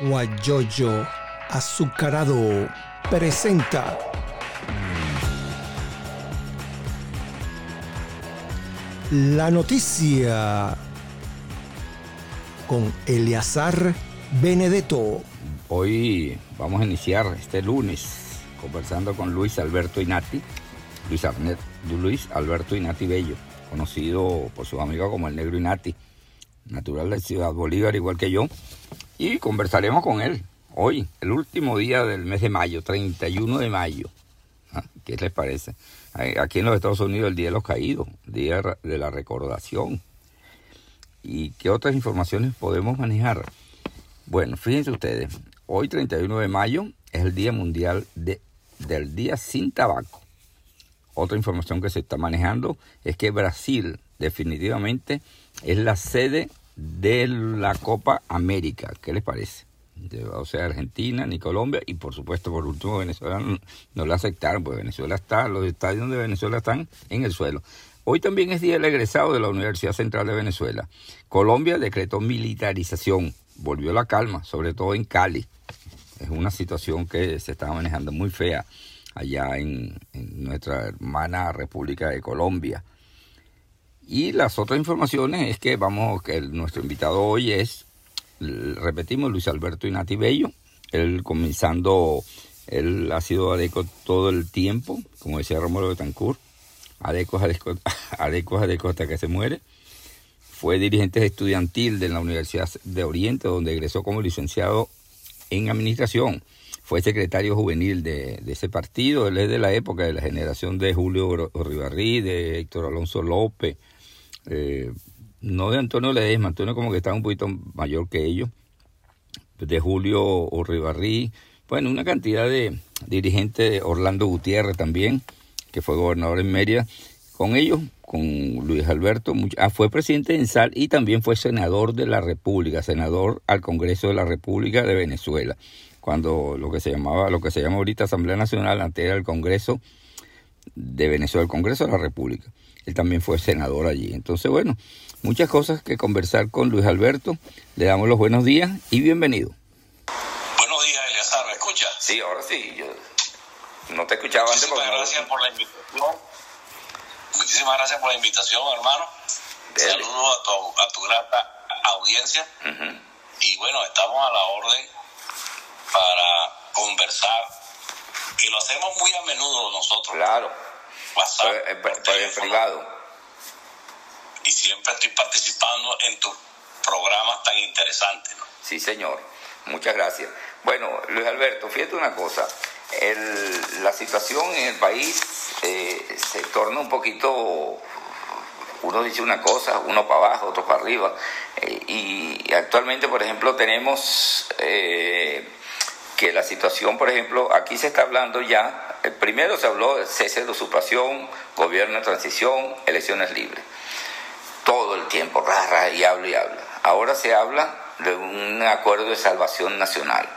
Guayoyo Azucarado presenta la noticia con Eleazar Benedetto. Hoy vamos a iniciar este lunes conversando con Luis Alberto Inati, Luis, Luis Alberto Inati Bello, conocido por sus amigos como el Negro Inati, natural de Ciudad Bolívar igual que yo, y conversaremos con él hoy, el último día del mes de mayo, 31 de mayo. ¿Ah? ¿Qué les parece? Aquí en los Estados Unidos el Día de los Caídos, Día de la Recordación. ¿Y qué otras informaciones podemos manejar? Bueno, fíjense ustedes, hoy 31 de mayo es el Día Mundial de, del Día Sin Tabaco. Otra información que se está manejando es que Brasil definitivamente es la sede de la Copa América. ¿Qué les parece? o sea, Argentina, ni Colombia y por supuesto, por último, Venezuela no, no, la aceptaron, pues Venezuela está, los estadios de Venezuela están en el suelo. Hoy también es día del egresado de la Universidad Central de Venezuela. Colombia decretó militarización, volvió la calma, sobre todo en Cali. Es una situación que se está manejando muy fea allá en, en nuestra hermana República de Colombia. Y las otras informaciones es que vamos, que nuestro invitado hoy es repetimos, Luis Alberto Inati Bello, él comenzando, él ha sido ADECO todo el tiempo, como decía Romulo Betancourt, ADECO, ADECO, ADECO, ADECO hasta que se muere. Fue dirigente estudiantil de la Universidad de Oriente, donde egresó como licenciado en administración. Fue secretario juvenil de, ese partido. Él es de la época de la generación de Julio Rivarrí, de Héctor Alonso López, eh, no de Antonio Ledesma, Antonio como que estaba un poquito mayor que ellos, de Julio Urribarrí, bueno, una cantidad de dirigentes, Orlando Gutiérrez también, que fue gobernador en Mérida, con ellos, con Luis Alberto, ah, fue presidente de ENSAL y también fue senador de la República, senador al Congreso de la República de Venezuela, cuando lo que se llamaba, lo que se llama ahorita Asamblea Nacional, antes era el Congreso de Venezuela, el Congreso de la República. Él también fue senador allí. Entonces, bueno, muchas cosas que conversar con Luis Alberto. Le damos los buenos días y bienvenido. Buenos días, Eleazar, ¿me escuchas? Sí, ahora sí. Yo no te escuchaba antes. Muchísimas gracias por la invitación. Muchísimas gracias por la invitación, hermano. Saludos a tu, a tu grata audiencia. Y bueno, estamos a la orden para conversar, que lo hacemos muy a menudo nosotros. Claro. WhatsApp. Por, en privado y siempre estoy participando en tus programas tan interesantes. ¿no? Sí, señor. Muchas gracias. Bueno, Luis Alberto, fíjate una cosa. El, la situación en el país eh, se torna un poquito, uno dice una cosa, uno para abajo, otro para arriba. Eh, y, actualmente, por ejemplo, tenemos eh, que la situación, por ejemplo, aquí se está hablando ya, primero se habló de cese de usurpación, gobierno de transición, elecciones libres todo el tiempo, rara, y hablo y hablo. Ahora se habla de un acuerdo de salvación nacional.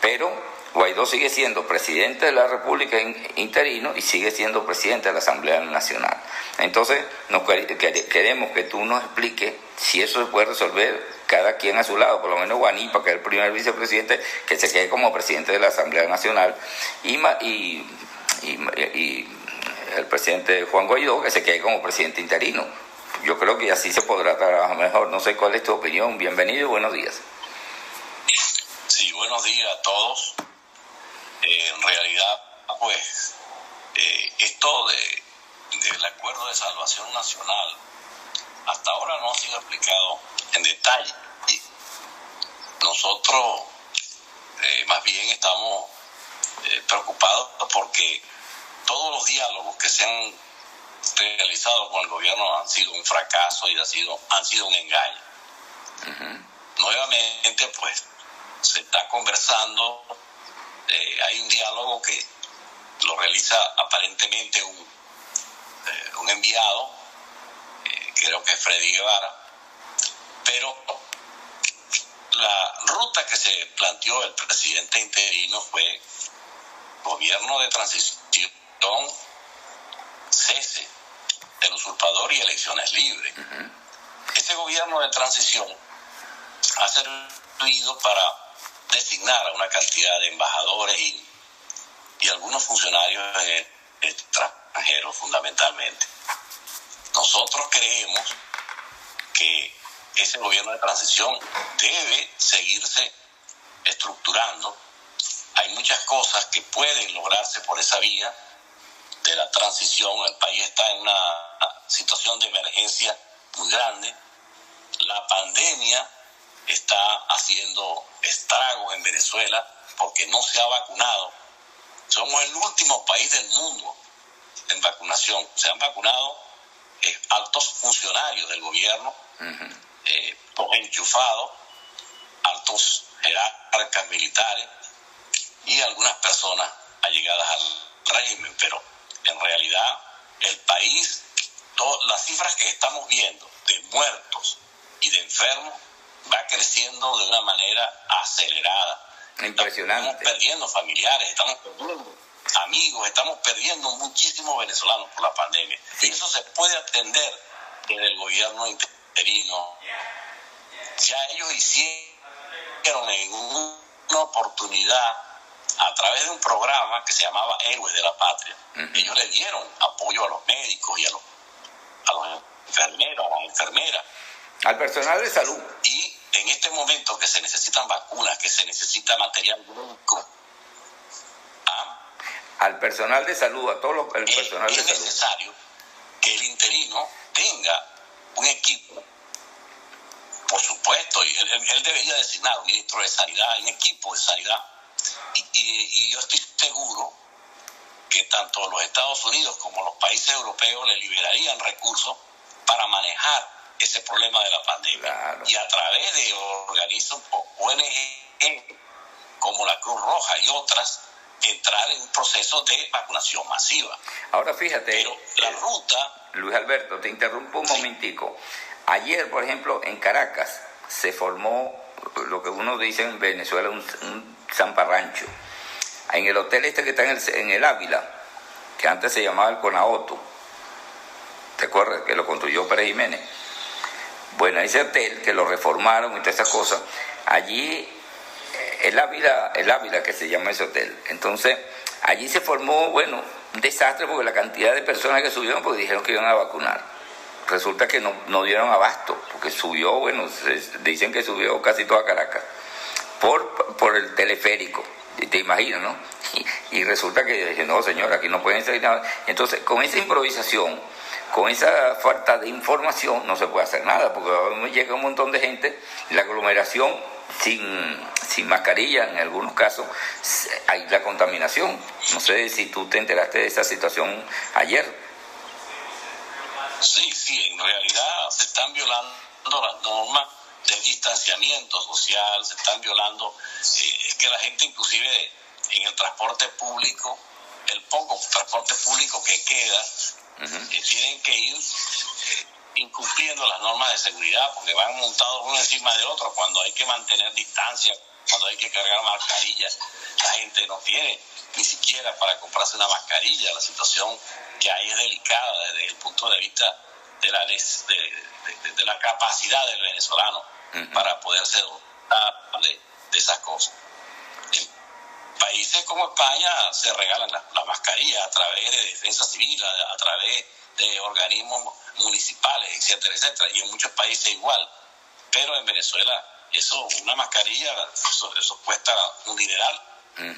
Pero Guaidó sigue siendo presidente de la República interino y sigue siendo presidente de la Asamblea Nacional. Entonces, nos queremos que tú nos expliques si eso se puede resolver cada quien a su lado, por lo menos Guanipa, que es el primer vicepresidente, que se quede como presidente de la Asamblea Nacional, y, y, el presidente Juan Guaidó, que se quede como presidente interino yo creo que así se podrá trabajar mejor. No sé cuál es tu opinión. Bienvenido y buenos días. Sí, buenos días a todos. Eh, en realidad, pues, eh, esto de, del acuerdo de salvación nacional hasta ahora no ha sido explicado en detalle. Nosotros eh, más bien estamos preocupados porque todos los diálogos que se han realizado con el gobierno han sido un fracaso y ha sido, han sido un engaño. Nuevamente, pues, se está conversando, eh, hay un diálogo que lo realiza aparentemente un, eh, un enviado, eh, creo que es Freddy Guevara, pero la ruta que se planteó el presidente interino fue gobierno de transición, cese del usurpador y elecciones libres. Ese gobierno de transición ha servido para designar a una cantidad de embajadores y, y algunos funcionarios extranjeros fundamentalmente. Nosotros creemos que ese gobierno de transición debe seguirse estructurando. Hay muchas cosas que pueden lograrse por esa vía de la transición. El país está en una situación de emergencia muy grande. La pandemia está haciendo estragos en Venezuela porque no se ha vacunado. Somos el último país del mundo en vacunación. Se han vacunado eh, altos funcionarios del gobierno, eh, enchufados, altos jerarcas militares y algunas personas allegadas al régimen, pero en realidad el país, las cifras que estamos viendo de muertos y de enfermos va creciendo de una manera acelerada. Impresionante. Estamos perdiendo familiares, estamos perdiendo amigos, estamos perdiendo muchísimos venezolanos por la pandemia. Y eso se puede atender desde el gobierno interino. Ya ellos hicieron en una oportunidad a través de un programa que se llamaba Héroes de la Patria. Ellos le dieron apoyo a los médicos y a los, a los enfermeros, a las enfermeras. Al personal de salud. Y en este momento que se necesitan vacunas, que se necesita material médico, al personal de salud, a todo los, el personal es, de salud. Es necesario que el interino tenga un equipo, por supuesto, y él, debería designar un ministro de sanidad, un equipo de sanidad, y, y, yo estoy seguro que tanto los Estados Unidos como los países europeos le liberarían recursos para manejar ese problema de la pandemia. Y a través de organismos ONG como la Cruz Roja y otras, entrar en un proceso de vacunación masiva. Ahora fíjate. Pero la ruta. Luis Alberto, te interrumpo un momentico. Ayer, por ejemplo, en Caracas se formó lo que uno dice en Venezuela un, un zamparrancho. En el hotel este que está en el, en el Ávila, que antes se llamaba el Conaoto. ¿Te acuerdas? Que lo construyó Pérez Jiménez. Bueno, ese hotel que lo reformaron y todas esas cosas, allí el Ávila, el Ávila que se llama ese hotel. Entonces, allí se formó, bueno, un desastre porque la cantidad de personas que subieron porque dijeron que iban a vacunar. Resulta que no, dieron abasto, porque subió, bueno, dicen que subió casi toda Caracas, por, por el teleférico, te imaginas, ¿no? Y, resulta que dije, no, señor, aquí no pueden salir nada. Entonces, con esa improvisación, con esa falta de información, no se puede hacer nada, porque llega un montón de gente, la aglomeración sin, sin mascarilla, en algunos casos hay la contaminación. No sé si tú te enteraste de esa situación ayer. Sí, sí, en realidad se están violando las normas de distanciamiento social, se están violando, eh, que la gente inclusive en el transporte público, el poco transporte público que queda, eh, tienen que ir eh, incumpliendo las normas de seguridad porque van montados uno encima de otro cuando hay que mantener distancia, cuando hay que cargar mascarillas. La gente no tiene ni siquiera para comprarse una mascarilla. La situación que hay es delicada desde el punto de vista de la, de, de, la capacidad del venezolano para poderse dotar de, esas cosas. Países como España se regalan las la mascarillas a través de defensa civil, a través de organismos municipales, etcétera, etcétera, y en muchos países igual. Pero en Venezuela, eso, una mascarilla, eso, cuesta un dineral,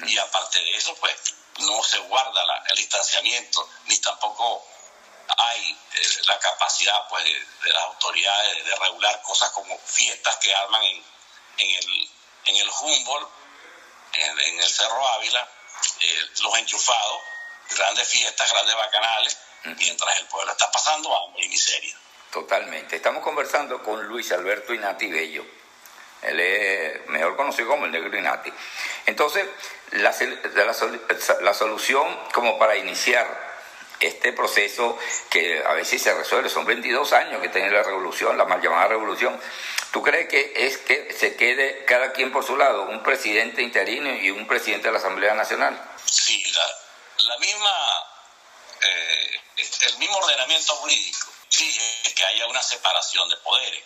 y aparte de eso, pues no se guarda el distanciamiento, ni tampoco hay eh, la capacidad pues de, las autoridades de regular cosas como fiestas que arman en, en, el, en el Humboldt, en, el Cerro Ávila, eh, los enchufados, grandes fiestas, grandes bacanales, mientras el pueblo está pasando hambre y miseria. Totalmente. Estamos conversando con Luis Alberto Inati Bello. Él es mejor conocido como el negro Inati. Entonces, la, la, solución como para iniciar este proceso que a veces se resuelve, son 22 años que tiene la revolución, la mal llamada revolución. ¿Tú crees que es que se quede cada quien por su lado, un presidente interino y un presidente de la Asamblea Nacional? Sí, la misma eh, el mismo ordenamiento jurídico exige que haya una separación de poderes.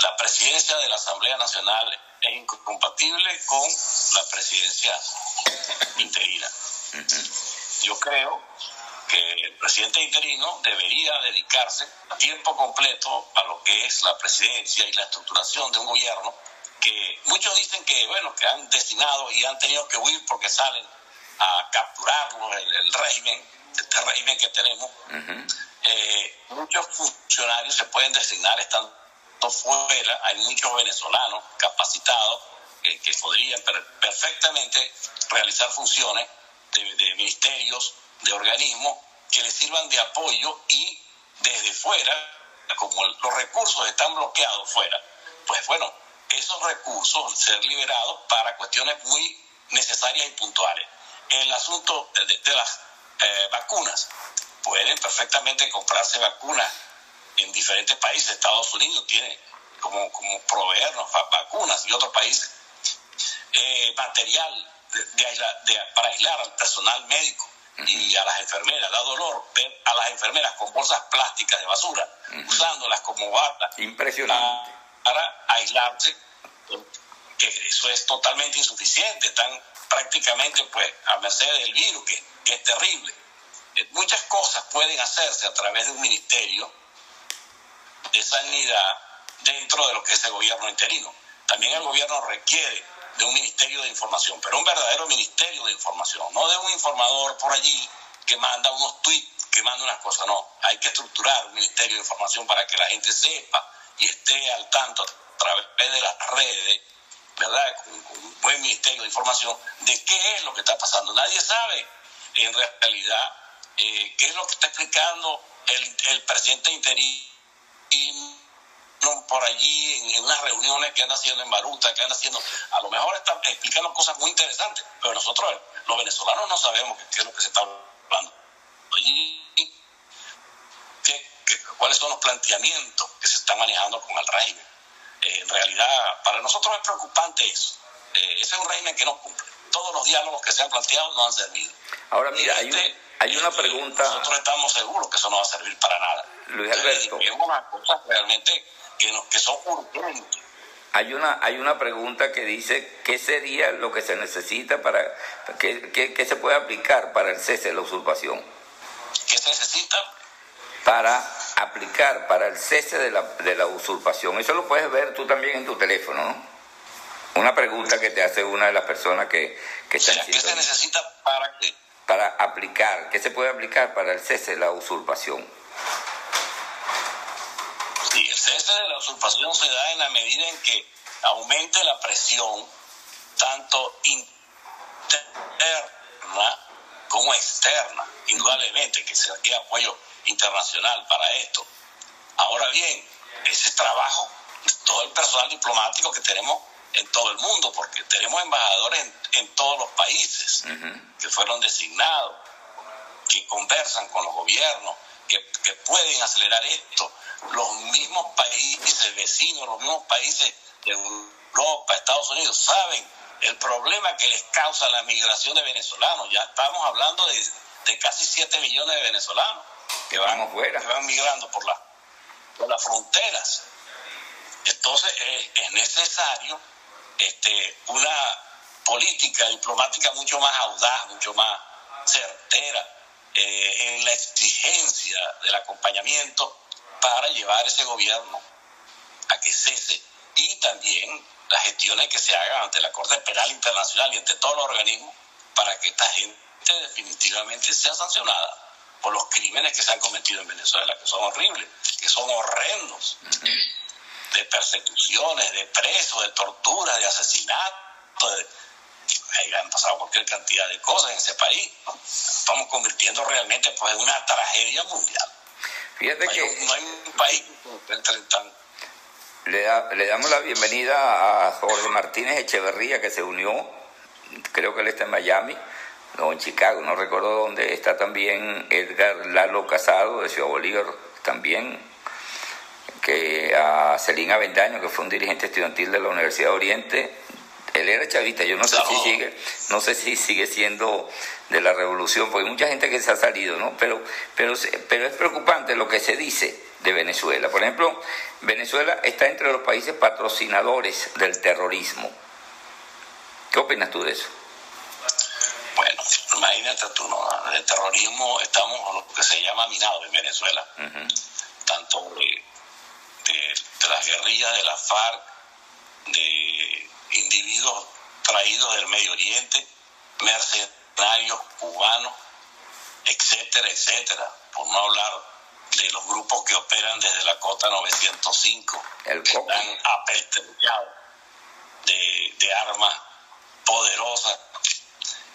La presidencia de la Asamblea Nacional es incompatible con la presidencia interina. Yo creo que el presidente interino debería dedicarse a tiempo completo a lo que es la presidencia y la estructuración de un gobierno que muchos dicen que, bueno, que han destinado y han tenido que huir porque salen a capturarlo, el, régimen, este régimen que tenemos. Eh, muchos funcionarios se pueden designar estando fuera, hay muchos venezolanos capacitados que podrían perfectamente realizar funciones de, ministerios, de organismos que les sirvan de apoyo y desde fuera, como los recursos están bloqueados fuera, pues bueno, esos recursos ser liberados para cuestiones muy necesarias y puntuales. El asunto de, las eh, vacunas, pueden perfectamente comprarse vacunas en diferentes países. Estados Unidos tiene como, como proveernos vacunas y otros países. Eh, material de, para aislar al personal médico y a las enfermeras. Da dolor ver a las enfermeras con bolsas plásticas de basura, usándolas como bata. Impresionante. Para, aislarse, que eso es totalmente insuficiente. Están prácticamente pues a merced del virus, que, que es terrible. Eh, muchas cosas pueden hacerse a través de un ministerio de sanidad dentro de lo que es el gobierno interino. También el gobierno requiere de un ministerio de información, pero un verdadero ministerio de información, no de un informador por allí que manda unos tweets, que manda unas cosas, no. Hay que estructurar un ministerio de información para que la gente sepa y esté al tanto a través de las redes, ¿verdad? Con, un buen ministerio de información de qué es lo que está pasando. Nadie sabe en realidad eh, qué es lo que está explicando el, el presidente interino por allí en, unas reuniones que andan haciendo en Baruta, que andan haciendo, a lo mejor están explicando cosas muy interesantes, pero nosotros, los venezolanos, no sabemos qué, es lo que se está hablando. Allí, cuáles son los planteamientos que se están manejando con el régimen. Eh, en realidad, para nosotros es preocupante eso. Eh, ese es un régimen que no cumple. Todos los diálogos que se han planteado no han servido. Ahora, mira, hay, este, hay una este, pregunta. Nosotros estamos seguros que eso no va a servir para nada. Luis Alberto. Es una cosa realmente que, son urgentes. Hay una, hay una pregunta que dice, ¿qué sería lo que se necesita para, qué, se puede aplicar para el cese de la usurpación? ¿Qué se necesita? Para aplicar para el cese de la, de la usurpación. Eso lo puedes ver tú también en tu teléfono, ¿no? Una pregunta que te hace una de las personas que, que ¿Qué se necesita para qué? Para aplicar, ¿qué se puede aplicar para el cese de la usurpación? De la usurpación se da en la medida en que aumente la presión, tanto interna como externa, indudablemente que se requiere apoyo internacional para esto. Ahora bien, ese trabajo todo el personal diplomático que tenemos en todo el mundo, porque tenemos embajadores en, todos los países que fueron designados, que conversan con los gobiernos, que, que pueden acelerar esto los mismos países vecinos, los mismos países de Europa, Estados Unidos, saben el problema que les causa la migración de venezolanos. Ya estamos hablando de, casi 7 millones de venezolanos que van, que van migrando por, la, por las fronteras. Entonces es, necesario este, una política diplomática mucho más audaz, mucho más certera eh, en la exigencia del acompañamiento para llevar ese gobierno a que cese y también las gestiones que se hagan ante la Corte Penal Internacional y ante todos los organismos para que esta gente definitivamente sea sancionada por los crímenes que se han cometido en Venezuela, que son horribles, que son horrendos, de persecuciones, de presos, de torturas, de asesinatos, de, han pasado cualquier cantidad de cosas en ese país. Estamos convirtiendo realmente pues, en una tragedia mundial. Fíjate que... No hay un país le, le, damos la bienvenida a Jorge Martínez Echeverría, que se unió, creo que él está en Miami, no en Chicago, no recuerdo dónde, está también Edgar Lalo Casado de Ciudad Bolívar, también, que a Celina Avendaño, que fue un dirigente estudiantil de la Universidad de Oriente, él era chavista, yo no sé si sigue, no sé si sigue siendo de la revolución, porque hay mucha gente que se ha salido, ¿no? Pero, pero, pero es preocupante lo que se dice, de Venezuela. Por ejemplo, Venezuela está entre los países patrocinadores del terrorismo. ¿Qué opinas tú de eso? Bueno, imagínate tú, ¿no? El terrorismo estamos lo que se llama minado en Venezuela. Tanto de, de, las guerrillas de la FARC, de individuos traídos del Medio Oriente, mercenarios cubanos, etcétera, etcétera, por no hablar de los grupos que operan desde la cota 905, El que están apeltrechados de, de armas poderosas.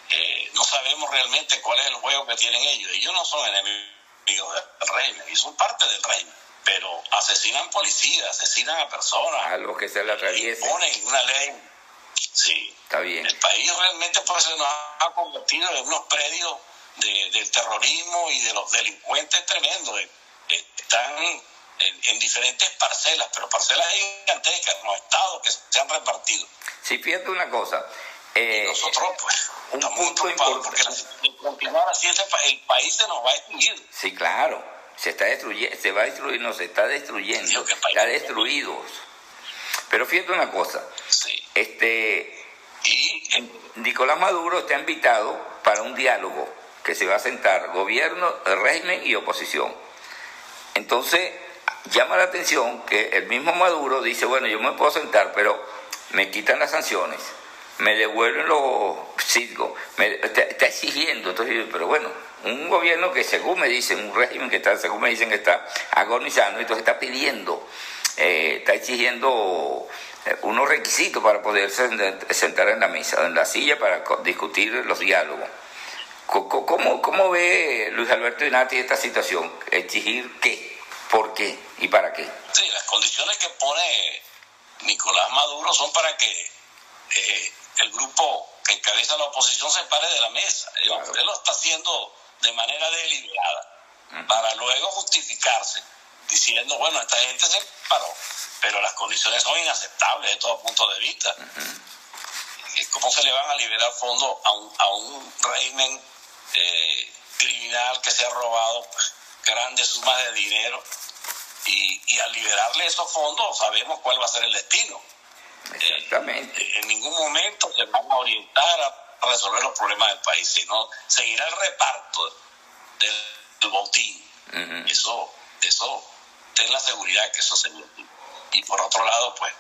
Eh, no sabemos realmente cuál es el juego que tienen ellos. Ellos no son enemigos del régimen, ellos son parte del régimen, pero asesinan policías, asesinan a personas, A los que se le atraviese. imponen una ley. Sí, Está bien. el país realmente pues, se nos ha convertido en unos predios de- del terrorismo y de los delincuentes tremendos. Están en, en diferentes parcelas, pero parcelas gigantescas, los estados que se han repartido. Si fíjate una cosa, eh, Nosotros, pues, un estamos muy punto porque importante. la- de continuar así, el país se nos va a extinguir. sí, claro, se está destruyendo, se va a destruir, no, se está destruyendo, está destruido. Pero fíjate una cosa, Sí. este, Nicolás Maduro está invitado para un diálogo que se va a sentar gobierno, régimen y oposición. Entonces, llama la atención que el mismo Maduro dice, bueno, yo me puedo sentar, pero me quitan las sanciones, me devuelven los CISGO, me, está, está exigiendo, entonces, pero bueno, un gobierno que según me dicen, un régimen que está, según me dicen que está agonizando, entonces está pidiendo, eh, está exigiendo eh, unos requisitos para poder sen- sentar en la mesa, en la silla para discutir los diálogos. ¿Cómo, ¿Cómo ve Luis Alberto Inati esta situación? ¿Exigir qué? ¿Por qué? ¿Y para qué? Sí, las condiciones que pone Nicolás Maduro son para que eh, el grupo que encabeza la oposición se pare de la mesa. Él, Claro. él lo está haciendo de manera deliberada para luego justificarse diciendo, bueno, esta gente se paró, pero las condiciones son inaceptables de todo punto de vista. ¿Cómo se le van a liberar fondos a un, a un régimen eh, criminal que se ha robado pues, grandes sumas de dinero? Y, y al liberarle esos fondos sabemos cuál va a ser el destino. Exactamente. Eh, En ningún momento se van a orientar a resolver los problemas del país, sino seguirá el reparto del, botín. Eso, eso, ten la seguridad que eso se Y por otro lado, pues,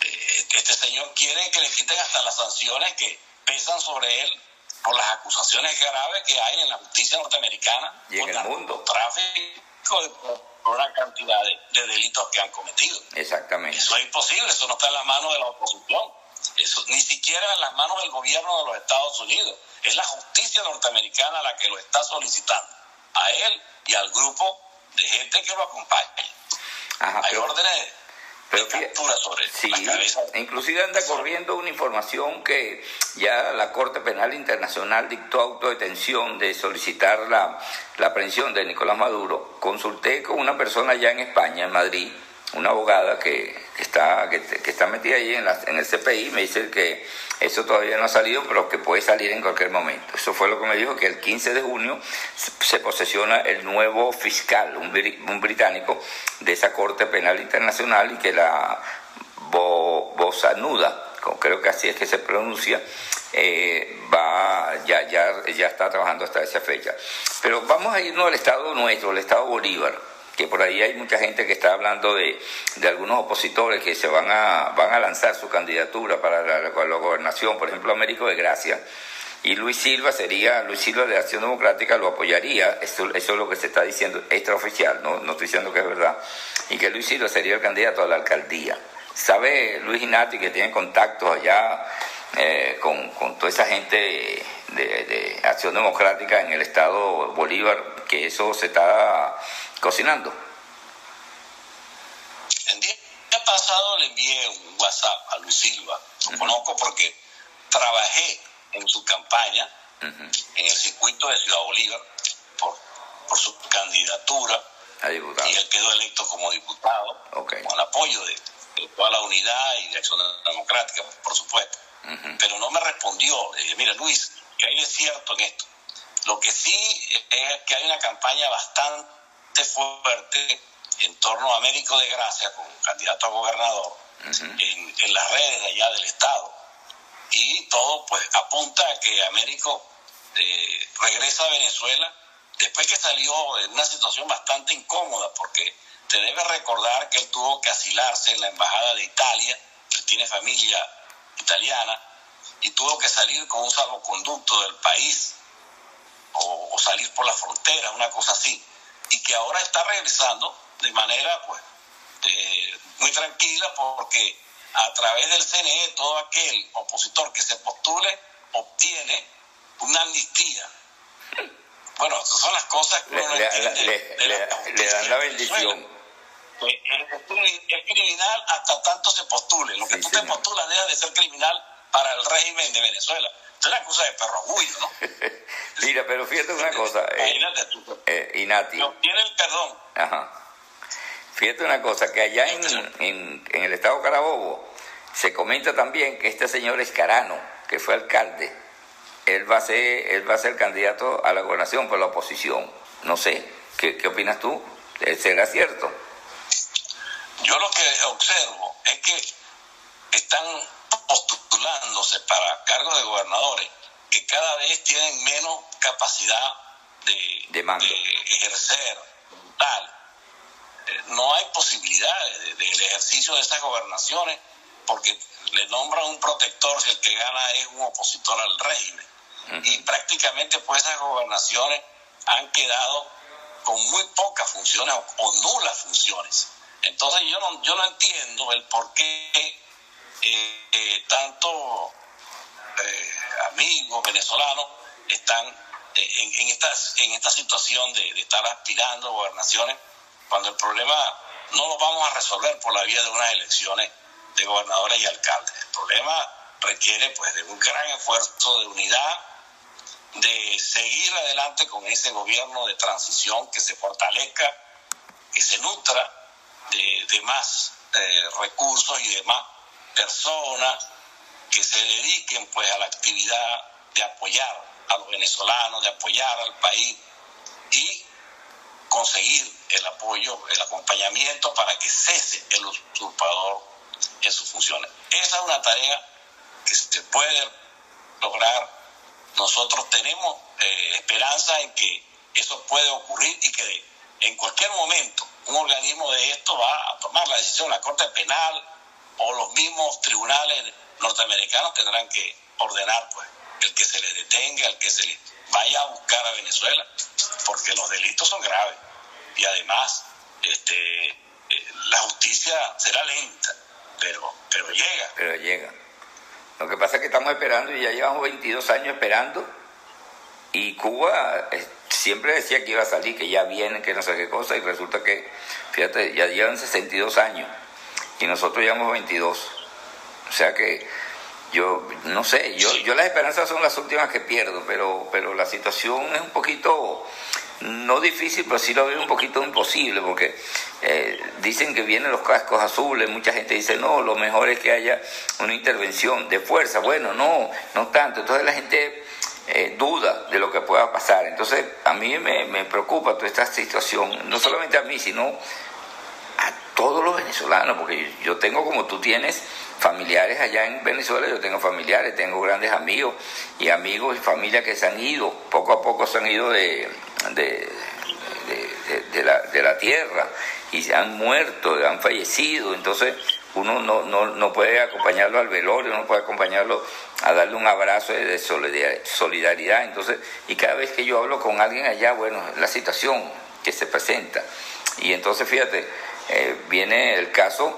eh, este señor quiere que le quiten hasta las sanciones que pesan sobre él por las acusaciones graves que hay en la justicia norteamericana Y en por el mundo. narcotráfico, por una cantidad de, de delitos que han cometido. Exactamente. Eso es imposible, eso no está en las manos de la oposición, eso ni siquiera en las manos del gobierno de los Estados Unidos. Es la justicia norteamericana la que lo está solicitando, a él y al grupo de gente que lo acompaña. Ajá, Hay pero, órdenes pero de captura sobre sí, cabeza. inclusive anda corriendo una información que ya la Corte Penal Internacional dictó autodetención de solicitar la, la aprehensión de Nicolás Maduro. Consulté con una persona allá en España, en Madrid, una abogada que, está, que, está metida ahí en, la- en el CPI, me dice que eso todavía no ha salido, pero que puede salir en cualquier momento. Eso fue lo que me dijo, que el 15 de junio se- se posesiona el nuevo fiscal, un, bri- un británico, de esa Corte Penal Internacional y que la Bo- Bosanuda, creo que así es que se pronuncia, eh, va, ya, ya, ya está trabajando hasta esa fecha. Pero vamos a irnos al estado nuestro, el estado Bolívar que por ahí hay mucha gente que está hablando de, de algunos opositores que se van a, van a lanzar su candidatura para la, la- gobernación, por ejemplo, Américo de Gracia. Y Luis Silva sería, Luis Silva de Acción Democrática lo apoyaría, eso, eso es lo que se está diciendo extraoficial, no, no estoy diciendo que es verdad, y que Luis Silva sería el candidato a la alcaldía. ¿Sabe Luis Inati que tiene contactos allá eh, con, con toda esa gente de, de Acción Democrática en el estado Bolívar, que eso se está cocinando? El día pasado le envié un WhatsApp a Luis Silva, lo conozco porque trabajé en su campaña en el circuito de Ciudad Bolívar por, por su candidatura A diputado. y él quedó electo como diputado con el apoyo de, de toda la unidad y de Acción Democrática, por supuesto. Pero no me respondió. Le dije, mira, Luis, que hay de cierto en esto. Lo que sí es que hay una campaña bastante fuerte en torno a Américo de Gracia, como candidato a gobernador, en, las redes de allá del Estado. Y todo pues apunta a que Américo eh, regresa a Venezuela después que salió en una situación bastante incómoda, porque te debe recordar que él tuvo que asilarse en la Embajada de Italia, que tiene familia italiana, y tuvo que salir con un salvoconducto del país, o, salir por la frontera, una cosa así, y que ahora está regresando de manera pues eh, muy tranquila porque a través del CNE todo aquel opositor que se postule obtiene una amnistía. Bueno, esas son las cosas que le, dan la bendición. Es, criminal hasta tanto se postule. Lo que tú te postulas deja de ser criminal para el régimen de Venezuela. Es una cosa de perro ¿no? Mira, pero fíjate una cosa. Eh, Imagínate tú. Eh, Inati. Obtiene el perdón. Ajá. Fíjate una cosa, que allá en, en, en el estado Carabobo se comenta también que este señor Escarano, que fue alcalde, él va a ser, él va a ser candidato a la gobernación por la oposición. No sé, ¿qué, qué opinas tú? ¿Será cierto? Yo lo que observo es que están postulándose para cargos de gobernadores que cada vez tienen menos capacidad de, de, ejercer tal. Eh, no hay posibilidades del ejercicio de esas gobernaciones porque le nombran un protector si el que gana es un opositor al régimen. Y prácticamente pues esas gobernaciones han quedado con muy pocas funciones o, nulas funciones. Entonces yo no, yo no entiendo el por qué eh, eh, tanto eh, amigos venezolanos están en, en, esta, en esta situación de, estar aspirando a gobernaciones cuando el problema no lo vamos a resolver por la vía de unas elecciones de gobernadores y alcaldes. El problema requiere pues de un gran esfuerzo de unidad, de seguir adelante con ese gobierno de transición que se fortalezca, que se nutra de, de más recursos y de más personas que se dediquen pues a la actividad de apoyar a los venezolanos, de apoyar al país y conseguir el apoyo, el acompañamiento para que cese el usurpador en sus funciones. Esa es una tarea que se puede lograr. Nosotros tenemos eh, esperanza en que eso puede ocurrir y que en cualquier momento un organismo de esto va a tomar la decisión, la Corte Penal, o los mismos tribunales norteamericanos tendrán que ordenar pues el que se le detenga, el que se le vaya a buscar a Venezuela, porque los delitos son graves y además este, eh, la justicia será lenta, pero, pero llega. Pero llega. Lo que pasa es que estamos esperando y ya llevamos 22 años esperando y Cuba eh, siempre decía que iba a salir, que ya viene, que no sé qué cosa y resulta que, fíjate, ya llevan 62 años y nosotros llevamos 22. O sea que yo no sé, yo, yo las esperanzas son las últimas que pierdo, pero, pero la situación es un poquito, no difícil, pero sí lo veo un poquito imposible, porque eh, dicen que vienen los cascos azules, mucha gente dice, no, lo mejor es que haya una intervención de fuerza. Bueno, no, no tanto. Entonces la gente eh, duda de lo que pueda pasar. Entonces a mí me, me preocupa toda esta situación, no solamente a mí, sino todos los venezolanos, porque yo tengo como tú tienes familiares allá en Venezuela, yo tengo familiares, tengo grandes amigos y amigos y familia que se han ido, poco a poco se han ido de, de, la, tierra y se han muerto, han fallecido, entonces uno no, no, no puede acompañarlo al velorio, no puede acompañarlo a darle un abrazo de solidaridad, entonces, y cada vez que yo hablo con alguien allá, bueno, la situación que se presenta, y entonces fíjate, eh, viene el caso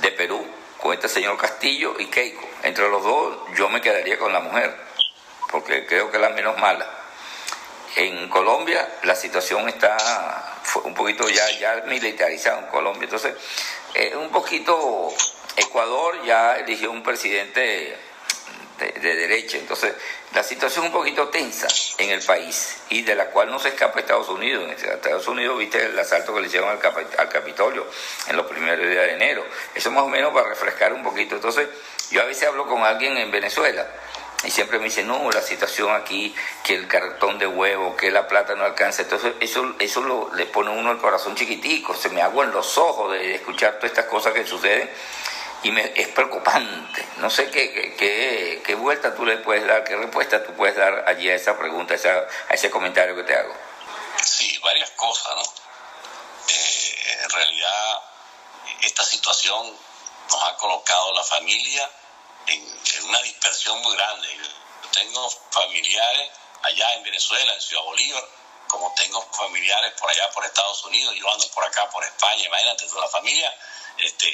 de Perú con este señor Castillo y Keiko. Entre los dos yo me quedaría con la mujer, porque creo que es la menos mala. En Colombia la situación está un poquito ya, ya militarizada en Colombia. Entonces, eh, un poquito Ecuador ya eligió un presidente de, derecha. Entonces, la situación un poquito tensa en el país y de la cual no se escapa Estados Unidos. En Estados Unidos, viste el asalto que le hicieron al, al Capitolio en los primeros días de enero. Eso más o menos para refrescar un poquito. Entonces, yo a veces hablo con alguien en Venezuela y siempre me dicen, no, la situación aquí, que el cartón de huevo, que la plata no alcanza. Entonces eso, eso lo, le pone uno el corazón chiquitico, se me en los ojos de escuchar todas estas cosas que suceden y me, es preocupante. No sé qué, qué, qué, vuelta tú le puedes dar, qué respuesta tú puedes dar allí a esa pregunta, a, ese comentario que te hago. Sí, varias cosas, ¿no? Eh, en realidad, esta situación nos ha colocado la familia en, una dispersión muy grande. Yo tengo familiares allá en Venezuela, en Ciudad Bolívar, como tengo familiares por allá por Estados Unidos, yo ando por acá por España, imagínate, toda la familia este,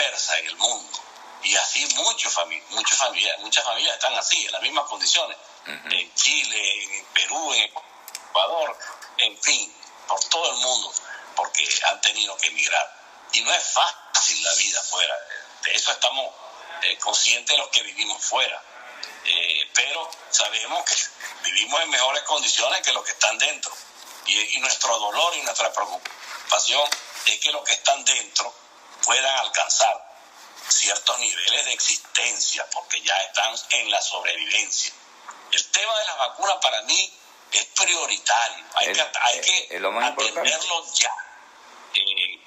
dispersa en el mundo. Y así muchos muchas familias, muchas familias están así, en las mismas condiciones. En Chile, en Perú, en Ecuador, en fin, por todo el mundo, porque han tenido que emigrar. Y no es fácil la vida afuera. De eso estamos eh, conscientes los que vivimos fuera. Eh, pero sabemos que vivimos en mejores condiciones que los que están dentro. Y, y nuestro dolor y nuestra preocupación es que los que están dentro puedan alcanzar ciertos niveles de existencia, porque ya están en la sobrevivencia. El tema de las vacunas para mí es prioritario, hay que, hay que atenderlo ya. Eh,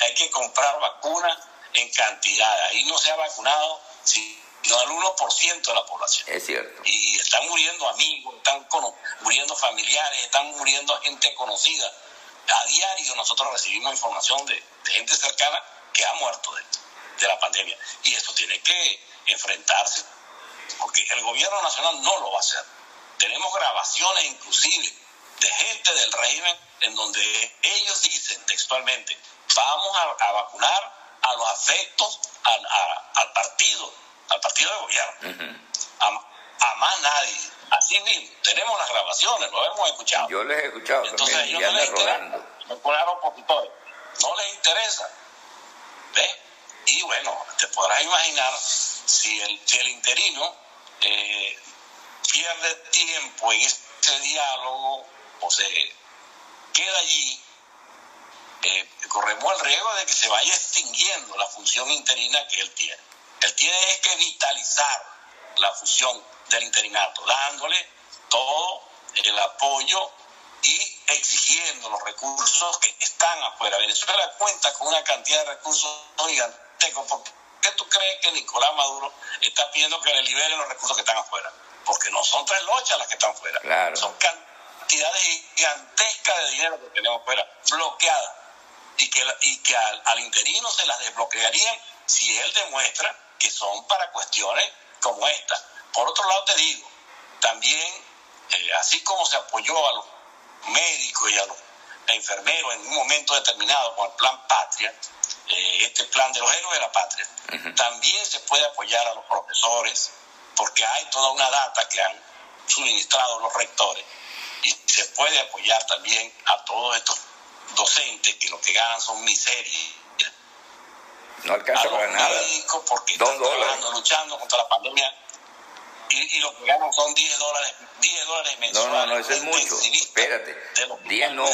hay que comprar vacunas en cantidad. Ahí no se ha vacunado sino al 1% de la población. Es cierto. Y están muriendo amigos, están muriendo familiares, están muriendo gente conocida. A diario nosotros recibimos información de, gente cercana que ha muerto de, de la pandemia. Y eso tiene que enfrentarse, porque el gobierno nacional no lo va a hacer. Tenemos grabaciones inclusive de gente del régimen en donde ellos dicen textualmente, vamos a vacunar a los afectos al partido, al partido de gobierno. a, más nadie. Así mismo, tenemos las grabaciones, lo hemos escuchado. Yo les he escuchado Entonces, también, ellos no les interesa, no les interesa. Y bueno, te podrás imaginar si el, si el interino eh, pierde tiempo en este diálogo o se queda allí eh, corremos el riesgo de que se vaya extinguiendo la función interina que él tiene. Él tiene que vitalizar la función del interinato, dándole todo el apoyo y exigiendo los recursos que están afuera. Venezuela cuenta con una cantidad de recursos gigantescos. ¿Por qué tú crees que Nicolás Maduro está pidiendo que le liberen los recursos que están afuera? Porque no son tres lochas las que están afuera. Son cantidades gigantescas de dinero que tenemos afuera, bloqueadas y que, y que al, interino se las desbloquearían si él demuestra que son para cuestiones como esta. Por otro lado te digo, también, eh, así como se apoyó a los médicos y a los enfermeros en un momento determinado con el plan Patria, eh, este plan de los héroes de la patria, también se puede apoyar a los profesores, porque hay toda una data que han suministrado los rectores, y se puede apoyar también a todos estos docentes que lo que ganan son miseria. No alcanza para nada. Porque Dos están dólares. luchando contra la pandemia y, lo que ganan son 10 dólares, 10 dólares mensuales. No, no, no, eso es mucho. Espérate. 10 no.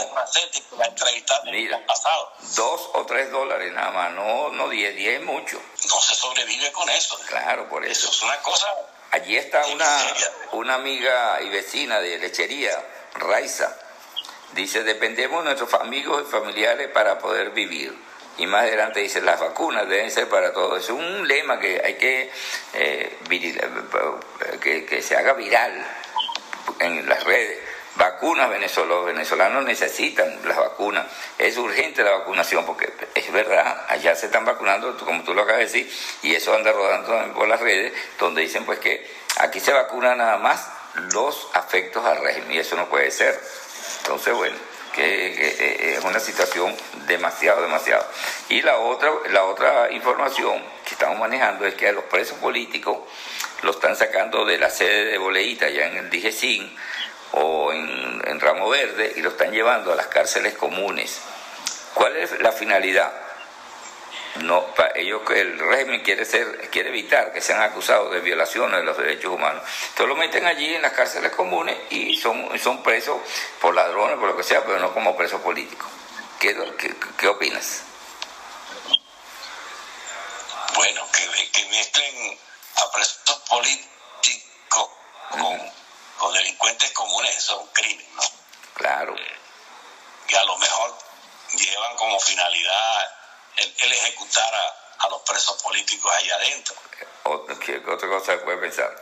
Mira, pasado. 2 o 3 dólares nada más, no, no 10, 10 es mucho. No se sobrevive con eso. Claro, por eso. Eso es una cosa. Allí está una, una amiga y vecina de lechería, Raiza Dice, dependemos de nuestros amigos y familiares para poder vivir. Y más adelante dice, las vacunas deben ser para todos. Es un lema que hay que, eh, que, que, se haga viral en las redes. Vacunas venezolanos, venezolanos necesitan las vacunas. Es urgente la vacunación porque es verdad, allá se están vacunando, como tú lo acabas de decir, y eso anda rodando también por las redes, donde dicen pues que aquí se vacuna nada más los afectos al régimen, y eso no puede ser. Entonces, bueno, que, es una situación demasiado, demasiado. Y la otra, la otra información que estamos manejando es que a los presos políticos lo están sacando de la sede de Boleíta, ya en el DGCIN o en Ramo Verde, y lo están llevando a las cárceles comunes. ¿Cuál es la finalidad? No ellos el régimen quiere ser quiere evitar que sean acusados de violaciones de los derechos humanos entonces lo meten allí en las cárceles comunes y son son presos por ladrones por lo que sea pero no como presos políticos qué, qué, opinas bueno que, que mezclen a presos políticos con, delincuentes comunes, eso es un crimen, ¿no? Claro. Eh, que a lo mejor llevan como finalidad el, ejecutar a, los presos políticos ahí adentro. ¿Qué otra cosa se puede pensar?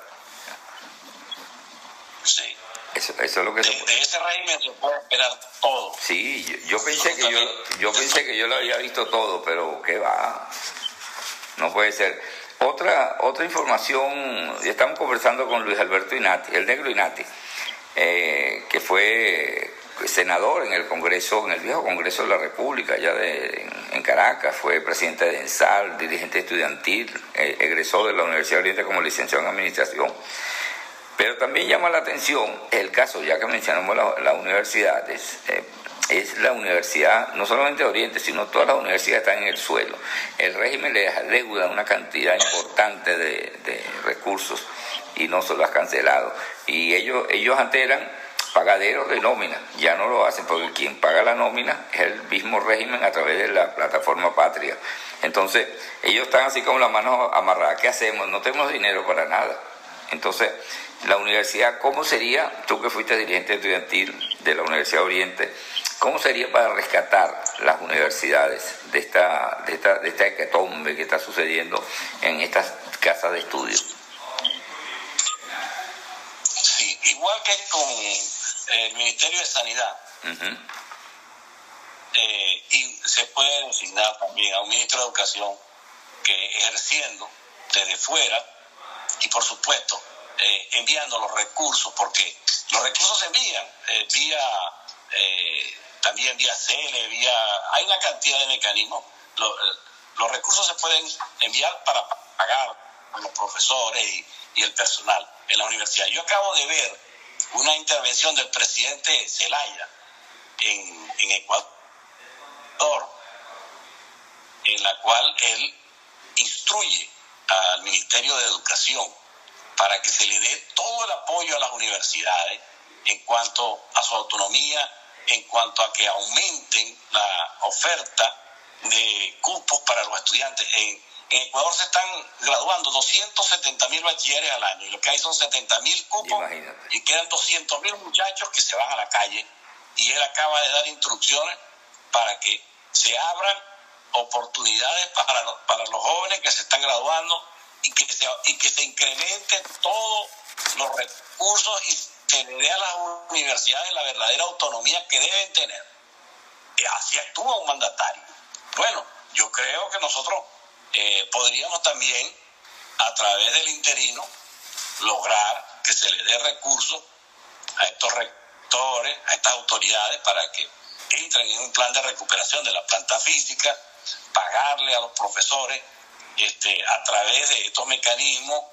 Sí. Eso, eso, es lo que de, de, ese régimen se puede esperar todo. Sí, yo, pensé que yo, yo pensé que yo lo había visto todo, pero qué va. No puede ser. Otra, otra información, estamos conversando con Luis Alberto Inati, el negro Inati, eh, que fue senador en el Congreso, en el viejo Congreso de la República, allá de, en, Caracas, fue presidente de ENSAL, dirigente estudiantil, eh, egresó de la Universidad de Oriente como licenciado en Administración. Pero también llama la atención el caso, ya que mencionamos las universidades, eh, es la universidad, no solamente de Oriente, sino todas las universidades están en el suelo. El régimen le deuda una cantidad importante de, recursos y no se lo ha cancelado. Y ellos, ellos antes pagaderos de nómina, ya no lo hacen porque quien paga la nómina es el mismo régimen a través de la plataforma Patria. Entonces, ellos están así como las manos amarradas. ¿Qué hacemos? No tenemos dinero para nada. Entonces, la universidad, ¿cómo sería, tú que fuiste dirigente estudiantil de la Universidad Oriente, ¿Cómo sería para rescatar las universidades de esta, de esta, de esta hecatombe que está sucediendo en estas casas de estudio? Sí, igual que con el Ministerio de Sanidad. Eh, y se puede designar también a un ministro de Educación que ejerciendo desde fuera y por supuesto eh, enviando los recursos, porque los recursos se envían eh, vía también vía CELE, vía... Hay una cantidad de mecanismos. Eh, los, recursos se pueden enviar para pagar a los profesores y, el personal en la universidad. Yo acabo de ver una intervención del presidente Zelaya en, en Ecuador, en la cual él instruye al Ministerio de Educación para que se le dé todo el apoyo a las universidades en cuanto a su autonomía en cuanto a que aumenten la oferta de cupos para los estudiantes. En, Ecuador se están graduando 270 mil bachilleres al año y lo que hay son 70 mil cupos y quedan 200 mil muchachos que se van a la calle y él acaba de dar instrucciones para que se abran oportunidades para, para los jóvenes que se están graduando y que se, y que se incrementen todos los recursos y que le dé a las universidades la verdadera autonomía que deben tener. Así actúa un mandatario. Bueno, yo creo que nosotros eh, podríamos también, a través del interino, lograr que se le dé recursos a estos rectores, a estas autoridades, para que entren en un plan de recuperación de la planta física, pagarle a los profesores este, a través de estos mecanismos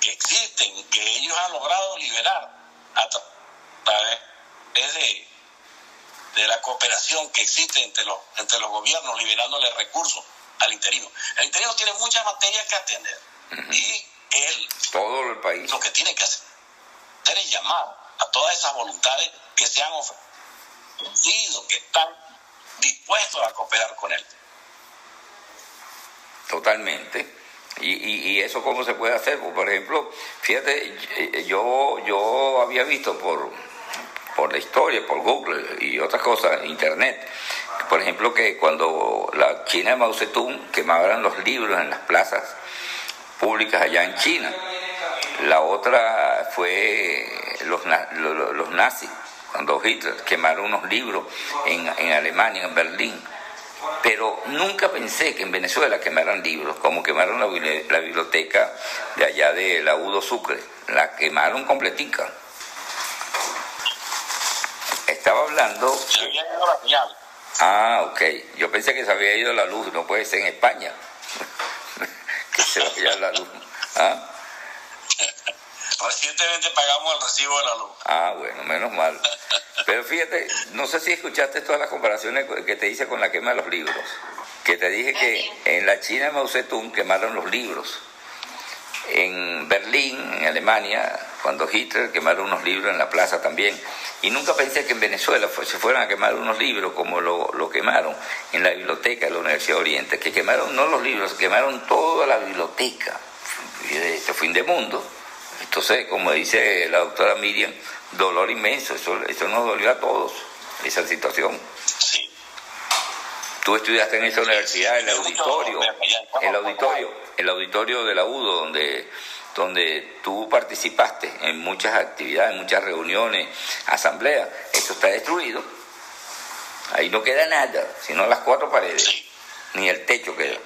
que existen, que ellos han logrado liberar a través de, de la cooperación que existe entre los, entre los gobiernos, liberándole recursos al interino. El interino tiene muchas materias que atender y él, todo el país, lo que tiene que hacer es llamar a todas esas voluntades que se han ofrecido, que están dispuestos a cooperar con él. Totalmente. Y, y, eso cómo se puede hacer? Pues, por ejemplo, fíjate, yo, yo había visto por, por la historia, por Google y otras cosas, Internet, por ejemplo, que cuando la China de Mao Zedong quemaban los libros en las plazas públicas allá en China, la otra fue los, nazis, cuando Hitler quemaron unos libros en, Alemania, en Berlín. Pero nunca pensé que en Venezuela quemaran libros, como quemaron la, biblioteca de allá de la Udo Sucre, la quemaron completica. Estaba hablando... Ah, ok. Yo pensé que se había ido la luz, no puede ser en España. que se vaya la luz. ¿Ah? Recientemente pagamos el recibo de la luz. Ah, bueno, menos mal. Pero fíjate, no sé si escuchaste todas las comparaciones que te hice con la quema de los libros. Que te dije que en la China de Mao Zedong quemaron los libros. En Berlín, en Alemania, cuando Hitler quemaron unos libros en la plaza también. Y nunca pensé que en Venezuela se fueran a quemar unos libros como lo, lo quemaron en la biblioteca de la Universidad de Oriente. Que quemaron no los libros, quemaron toda la biblioteca. Este fin de mundo Entonces, como dice la doctora Miriam, dolor inmenso, eso, eso nos dolió a todos, esa situación. Sí. Tú estudiaste en esa universidad, el auditorio, el auditorio, el auditorio de la UDO, donde, donde tú participaste en muchas actividades, muchas reuniones, asambleas. Eso está destruido. Ahí no queda nada, sino las cuatro paredes, ni el techo queda.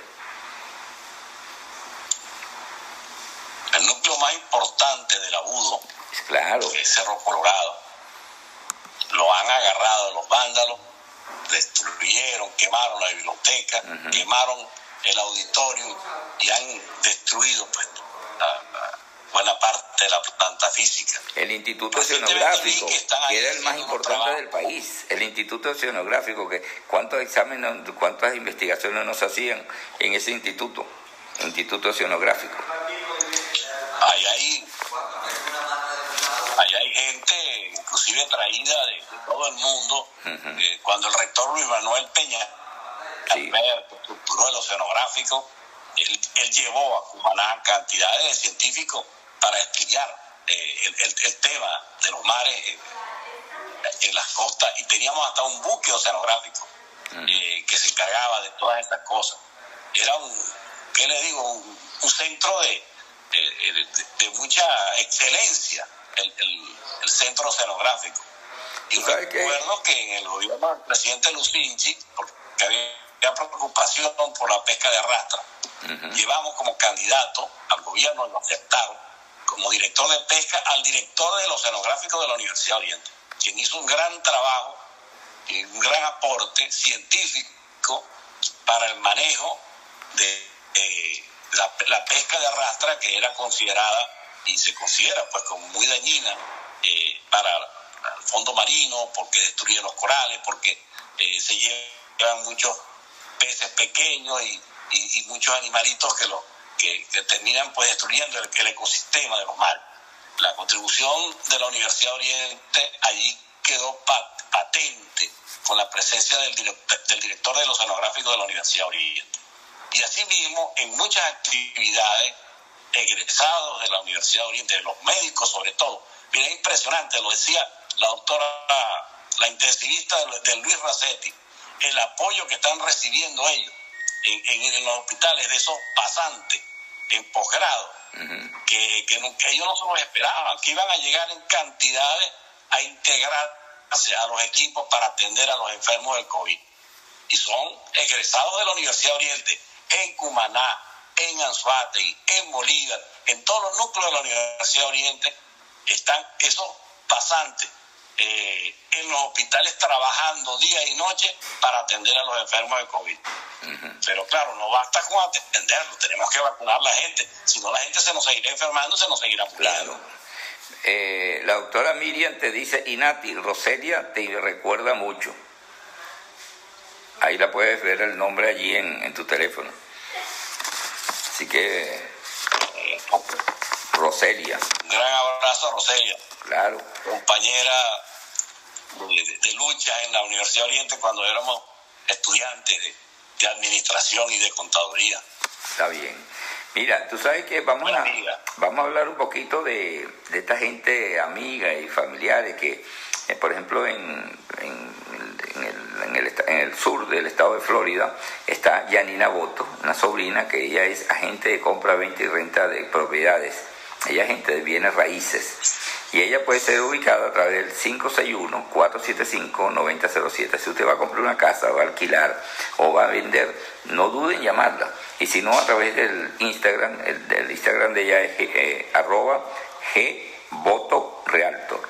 El núcleo más importante del agudo, claro. es Cerro Colorado, lo han agarrado los vándalos, destruyeron, quemaron la biblioteca, quemaron el auditorio y han destruido pues, buena parte de la planta física. El Instituto Oceanográfico, que, era el más importante del país, el Instituto Oceanográfico, que cuántos exámenes, cuántas investigaciones nos hacían en ese instituto, Instituto Oceanográfico. Ahí hay, ahí hay gente, inclusive traída de, todo el mundo, eh, cuando el rector Luis Manuel Peña sí. estructuró el oceanográfico, él, él llevó a Cumaná cantidades de científicos para estudiar eh, el, tema de los mares eh, en las costas y teníamos hasta un buque oceanográfico eh, que se encargaba de todas estas cosas. Era un, ¿qué le digo? Un, centro de, de, mucha excelencia, el, el, centro oceanográfico. Y recuerdo que en el gobierno del presidente Lucinchi, porque había preocupación por la pesca de arrastra, llevamos como candidato al gobierno lo aceptaron como director de pesca al director del oceanográfico de la Universidad Oriente, quien hizo un gran trabajo y un gran aporte científico para el manejo de la, pesca de arrastra que era considerada y se considera pues como muy dañina eh, para el fondo marino porque destruye los corales, porque eh, se llevan muchos peces pequeños y, y muchos animalitos que los que, terminan pues destruyendo el, ecosistema de los mares. La contribución de la Universidad Oriente allí quedó patente con la presencia del, del director del oceanográfico de la Universidad Oriente. Y asimismo, en muchas actividades, egresados de la Universidad Oriente, de los médicos sobre todo, mira, impresionante, lo decía la doctora, la intensivista de Luis Racetti, el apoyo que están recibiendo ellos en, en, los hospitales de esos pasantes en posgrado, que, que, ellos no se los esperaban, que iban a llegar en cantidades a integrarse a los equipos para atender a los enfermos del COVID. Y son egresados de la Universidad Oriente, en Cumaná, en Anzuategui, en Bolívar, en todos los núcleos de la Universidad Oriente, están esos pasantes eh, en los hospitales trabajando día y noche para atender a los enfermos de COVID. Pero claro, no basta con atenderlo, tenemos que vacunar a la gente, si no la gente se nos seguirá enfermando, se nos seguirá muriendo. Eh, la doctora Miriam te dice, Inati, Roselia te recuerda mucho. Ahí la puedes ver el nombre allí en, en tu teléfono. Así que, Roselia. Un gran abrazo a Roselia. Claro. Compañera de, lucha en la Universidad Oriente cuando éramos estudiantes de, administración y de contaduría. Está bien. Mira, tú sabes que vamos, a, vamos a hablar un poquito de, esta gente amiga y familiares que, eh, por ejemplo, en, en, el, en, el, en, el, sur del estado de Florida está Janina Boto, una sobrina que ella es agente de compra, venta y renta de propiedades. Ella es agente de bienes raíces y ella puede ser ubicada a través del 561-475-9007. Si usted va a comprar una casa, va a alquilar o va a vender, no duden en llamarla. Y si no, a través del Instagram, el, Instagram de ella es eh, arroba G voto realtor.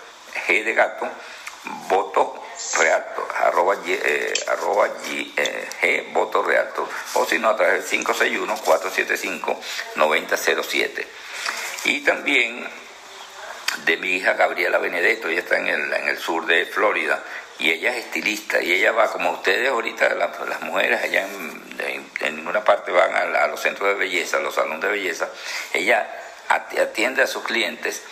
G de gato, voto realtor, arroba, eh, arroba eh, G realtor. O si no, a través del 561-475-9007. Y también de mi hija Gabriela Benedetto, ella está en el, en el sur de Florida y ella es estilista y ella va, como ustedes ahorita, las mujeres allá en, ninguna parte van a, los centros de belleza, a los salones de belleza, ella atiende a sus clientes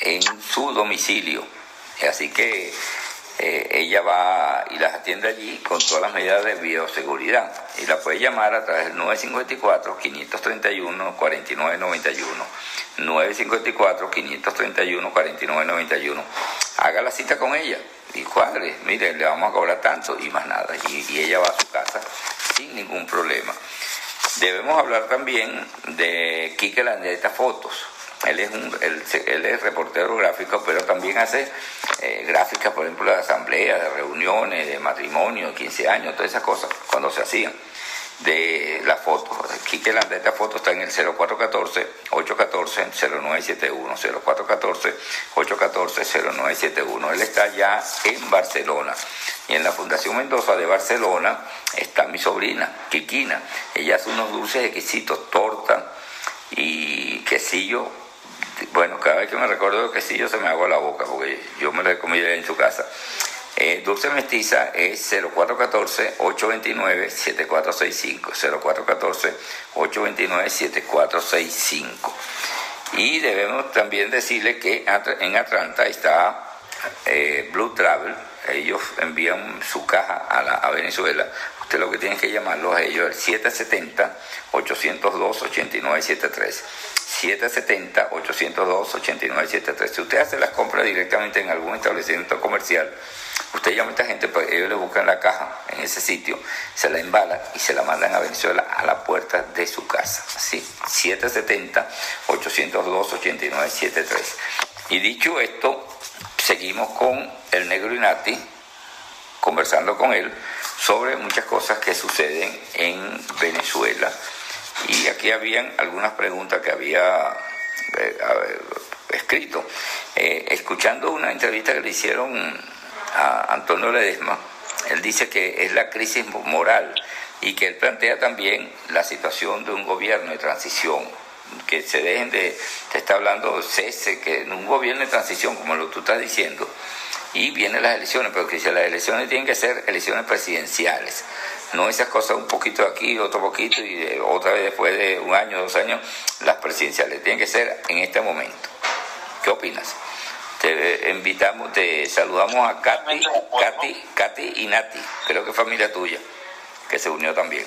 en su domicilio. Así que eh, ella va y las atiende allí con todas las medidas de bioseguridad y la puede llamar a través del 954-531-4991. 954-531-4991. Haga la cita con ella y cuadre, mire, le vamos a cobrar tanto y más nada. Y, ella va a su casa sin ningún problema. Debemos hablar también de Quique Landeta Fotos. Él es, un, él, es reportero gráfico, pero también hace eh, gráficas, por ejemplo, de asambleas, de reuniones, de matrimonio, de 15 años, todas esas cosas, cuando se hacían de la foto. Quique Landeta Foto está en el 0414-814-0971. 0414-814-0971. Él está ya en Barcelona. Y en la Fundación Mendoza de Barcelona está mi sobrina, Kikina. Ella hace unos dulces exquisitos, torta y quesillo. Bueno, cada vez que me recuerdo de quesillo se me agua la boca porque yo me lo he comido en su casa. Eh, Dulce Mestiza es 0414-829-7465. 0414-829-7465. Y debemos también decirle que en Atlanta está eh, Blue Travel. Ellos envían su caja a Venezuela. Usted lo que tiene que llamarlos a ellos el 770-802-8973. 770-802-8973. Si usted hace las compras directamente en algún establecimiento comercial, Usted llama a esta gente, pues ellos le buscan la caja en ese sitio, se la embalan y se la mandan a Venezuela a la puerta de su casa. Así, 770-802-8973. Y dicho esto, seguimos con el negro Inati, conversando con él sobre muchas cosas que suceden en Venezuela. Y aquí habían algunas preguntas que había eh, escrito. Eh, escuchando una entrevista que le hicieron a Antonio Ledesma, él dice que es la crisis moral y que él plantea también la situación de un gobierno de transición, que se dejen de, te está hablando cese, que en un gobierno de transición, como lo tú estás diciendo, y vienen las elecciones, pero que dice las elecciones tienen que ser elecciones presidenciales, no esas cosas un poquito aquí, otro poquito y otra vez después de un año, dos años, las presidenciales, tienen que ser en este momento. ¿Qué opinas? Te invitamos, te saludamos a Katy, Katy, Katy y Nati, creo que familia tuya, que se unió también.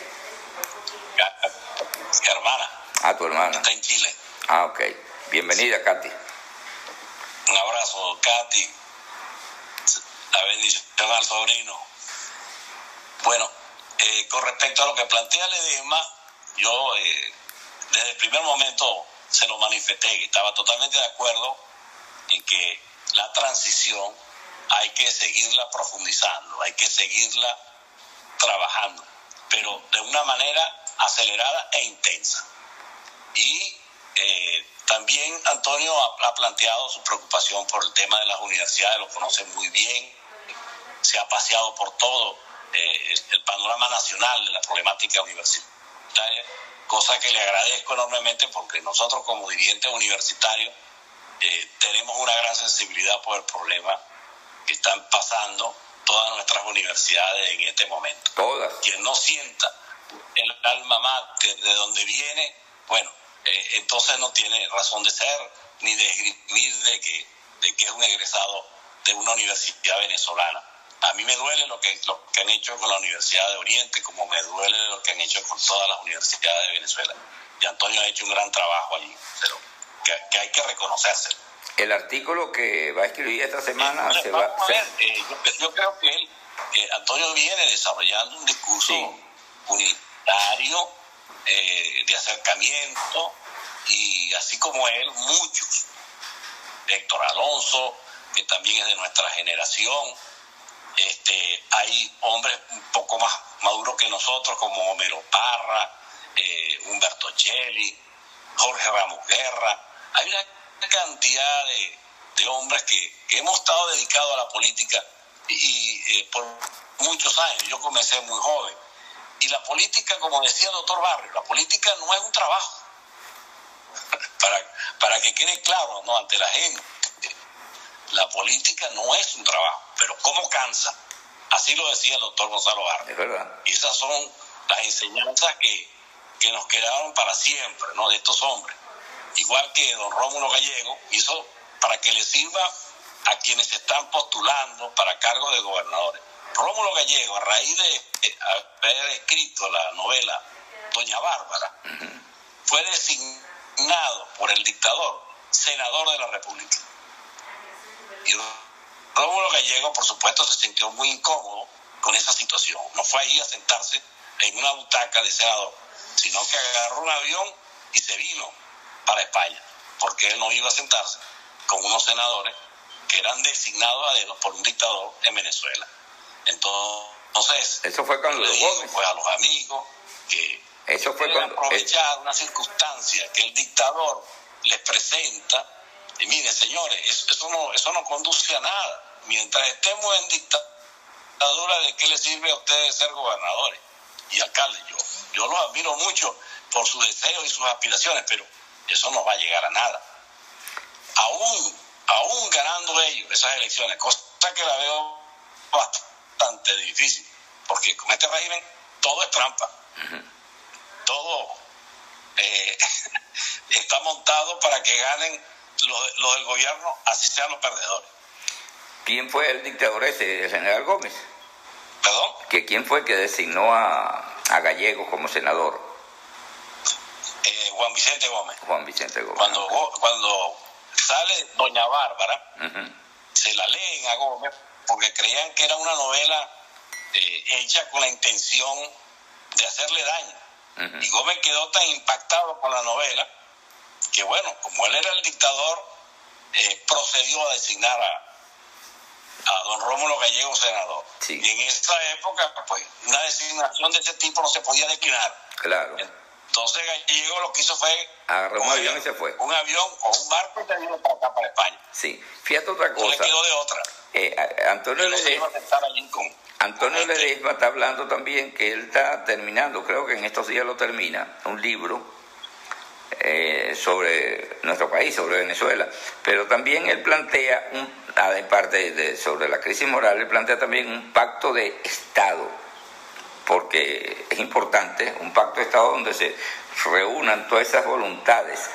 Mi hermana. Ah, tu hermana. Está en Chile. Ah, ok. Bienvenida, Katy. Un abrazo, Katy. La bendición al sobrino. Bueno, eh, con respecto a lo que plantea Ledesma, yo eh, desde el primer momento se lo manifesté, estaba totalmente de acuerdo en que la transición hay que seguirla profundizando, hay que seguirla trabajando, pero de una manera acelerada e intensa. Y eh, también Antonio ha, planteado su preocupación por el tema de las universidades, lo conoce muy bien, se ha paseado por todo eh, el panorama nacional de la problemática universitaria, cosa que le agradezco enormemente porque nosotros como dirigentes universitarios eh, tenemos una gran sensibilidad por el problema que están pasando todas nuestras universidades en este momento. Todas. Quien no sienta el alma mater de donde viene, bueno, eh, entonces no tiene razón de ser ni de escribir de que, de que es un egresado de una universidad venezolana. A mí me duele lo que, lo que han hecho con la Universidad de Oriente, como me duele lo que han hecho con todas las universidades de Venezuela. Y Antonio ha hecho un gran trabajo allí. Pero que, hay que reconocerse. El artículo que va a escribir esta semana se va a ver. Eh, yo, creo que él, Antonio viene desarrollando un discurso unitario eh, de acercamiento y así como él, muchos. Héctor Alonso, que también es de nuestra generación. Este, hay hombres un poco más maduros que nosotros, como Homero Parra, eh, Humberto Cheli, Jorge Ramos Guerra, hay una cantidad de, hombres que, hemos estado dedicados a la política y, eh, por muchos años. Yo comencé muy joven. Y la política, como decía el doctor Barrio, la política no es un trabajo. para, para que quede claro ante la gente, la política no es un trabajo, pero ¿cómo cansa? Así lo decía el doctor Gonzalo Barrio. Y esas son las enseñanzas que, que nos quedaron para siempre, ¿no? De estos hombres igual que don Rómulo Gallego, hizo para que le sirva a quienes se están postulando para cargos de gobernadores. Rómulo Gallego, a raíz de haber escrito la novela Doña Bárbara, fue designado por el dictador senador de la República. Y Rómulo Gallego, por supuesto, se sintió muy incómodo con esa situación. No fue ahí a sentarse en una butaca de senador, sino que agarró un avión y se vino para España, porque él no iba a sentarse con unos senadores que eran designados a dedos por un dictador en Venezuela. Entonces, eso fue cuando pues, a los amigos que eso fue cuando aprovechar una circunstancia que el dictador les presenta y miren señores eso, no eso no conduce a nada. Mientras estemos en dictadura de qué les sirve a ustedes ser gobernadores y alcaldes yo yo los admiro mucho por sus deseos y sus aspiraciones pero eso no va a llegar a nada. Aún aún ganando ellos esas elecciones cosa que la veo bastante difícil porque con este régimen todo es trampa. Todo eh, está montado para que ganen los, del gobierno, así sean los perdedores. ¿Quién fue el dictador ese, el general Gómez? ¿Perdón? ¿Que ¿Quién fue el que designó a, a Gallego como senador? Eh, Juan Vicente Gómez. Juan Vicente Gómez. Cuando, cuando sale Doña Bárbara, se la leen a Gómez porque creían que era una novela eh, hecha con la intención de hacerle daño. Y Gómez quedó tan impactado con la novela que, bueno, como él era el dictador, eh, procedió a designar a, a don Rómulo Gallego senador. Y en esa época, pues, una designación de ese tipo no se podía declinar. Claro. Entonces Gallego lo que hizo fue... Agarró un avión y se fue. Un avión o un barco y se vino para acá, para España. Sí. Fíjate otra cosa. No le quedó de otra. Eh, Antonio Ledesma, Antonio Ledesma está hablando también que él está terminando, creo que en estos días lo termina, un libro eh, sobre nuestro país, sobre Venezuela. Pero también él plantea, un, aparte de, sobre la crisis moral, él plantea también un pacto de Estado, porque es importante, un pacto de Estado donde se reúnan todas esas voluntades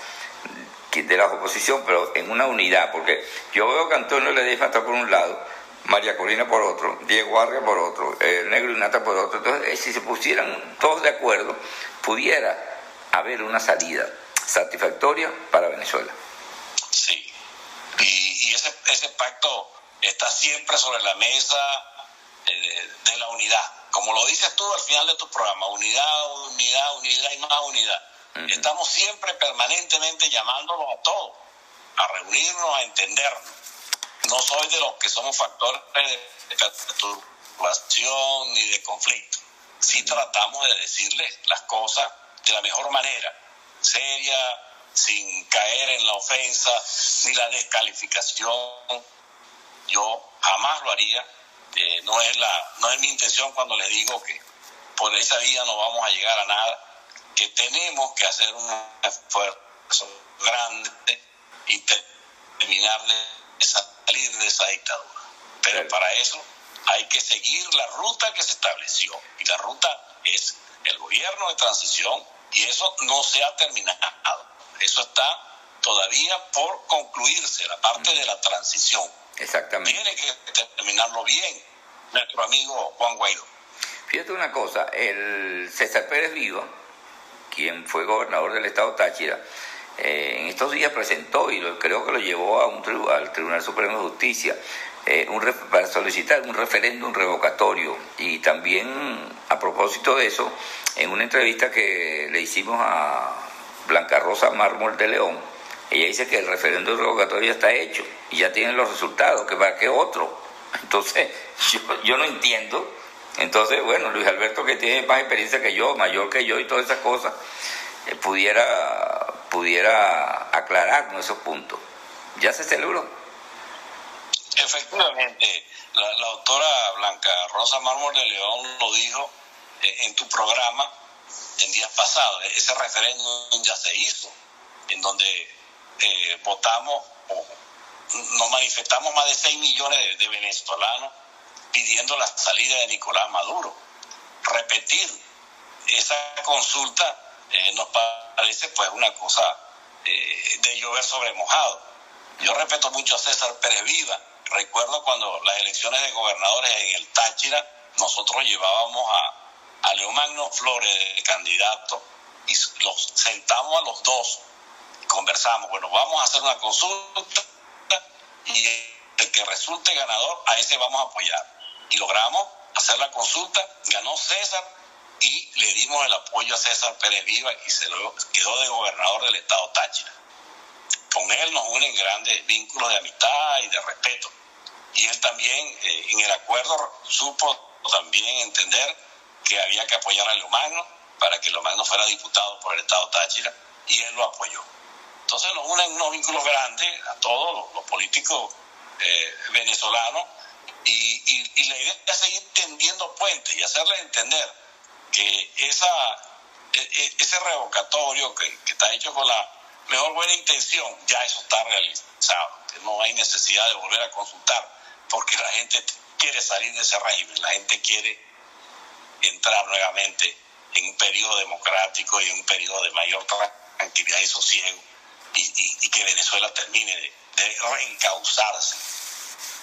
de la oposición, pero en una unidad, porque yo veo que Antonio Ledesma está por un lado, María Corina por otro, Diego Arria por otro, el Negro Nata por otro. Entonces, eh, si se pusieran todos de acuerdo, pudiera haber una salida satisfactoria para Venezuela. Sí, y, ese, ese, pacto está siempre sobre la mesa eh, de la unidad. Como lo dices tú al final de tu programa, unidad, unidad, unidad y más unidad. Estamos siempre permanentemente llamándolos a todos, a reunirnos, a entendernos. No soy de los que somos factores de perturbación ni de conflicto. Sí tratamos de decirles las cosas de la mejor manera, seria, sin caer en la ofensa ni la descalificación. Yo jamás lo haría. Eh, no, es la, no es mi intención cuando les digo que por esa vía no vamos a llegar a nada que tenemos que hacer un esfuerzo grande y terminar de salir de esa dictadura. Pero para eso hay que seguir la ruta que se estableció. Y la ruta es el gobierno de transición y eso no se ha terminado. Eso está todavía por concluirse, la parte de la transición. Exactamente. Tiene que terminarlo bien nuestro amigo Juan Guaidó. Fíjate una cosa, el César Pérez Viva, quien fue gobernador del estado Táchira, eh, en estos días presentó, y creo que lo llevó a un, al Tribunal Supremo de Justicia, eh, un, para solicitar un referéndum revocatorio. Y también, a propósito de eso, en una entrevista que le hicimos a Blanca Rosa Mármol de León, ella dice que el referéndum revocatorio ya está hecho y ya tienen los resultados, que para qué otro. Entonces, yo, yo no entiendo entonces, bueno, Luis Alberto, que tiene más experiencia que yo, mayor que yo y todas esas cosas, eh, pudiera, pudiera aclararnos esos puntos. ¿Ya se celebró? Efectivamente, la, doctora Blanca Rosa Mármol de León lo dijo eh, en tu programa en días pasados. Ese referéndum ya se hizo, en donde eh, votamos o nos manifestamos más de 6 millones de venezolanos pidiendo la salida de Nicolás Maduro. Repetir esa consulta eh, nos parece pues una cosa eh, de llover sobre mojado. Yo respeto mucho a César Pérez Viva, recuerdo cuando las elecciones de gobernadores en el Táchira, nosotros llevábamos a, a Leomagno Flores de candidato y los sentamos a los dos, conversamos, bueno, vamos a hacer una consulta y el que resulte ganador, a ese vamos a apoyar. Y logramos hacer la consulta, ganó César y le dimos el apoyo a César Pérez Viva y se quedó de gobernador del estado Táchira. Con él nos unen grandes vínculos de amistad y de respeto. Y él también eh, en el acuerdo supo también entender que había que apoyar a Leomagno para que Leomagno fuera diputado por el estado Táchira y él lo apoyó. Entonces nos unen unos vínculos grandes a todos los, políticos eh, venezolanos y, la idea es seguir tendiendo puentes y hacerles entender que esa, e, e, ese revocatorio que, está hecho con la mejor buena intención, ya eso está realizado, que no hay necesidad de volver a consultar, porque la gente quiere salir de ese régimen, la gente quiere entrar nuevamente en un periodo democrático y en un periodo de mayor tranquilidad y sosiego, y, que Venezuela termine de, de reencauzarse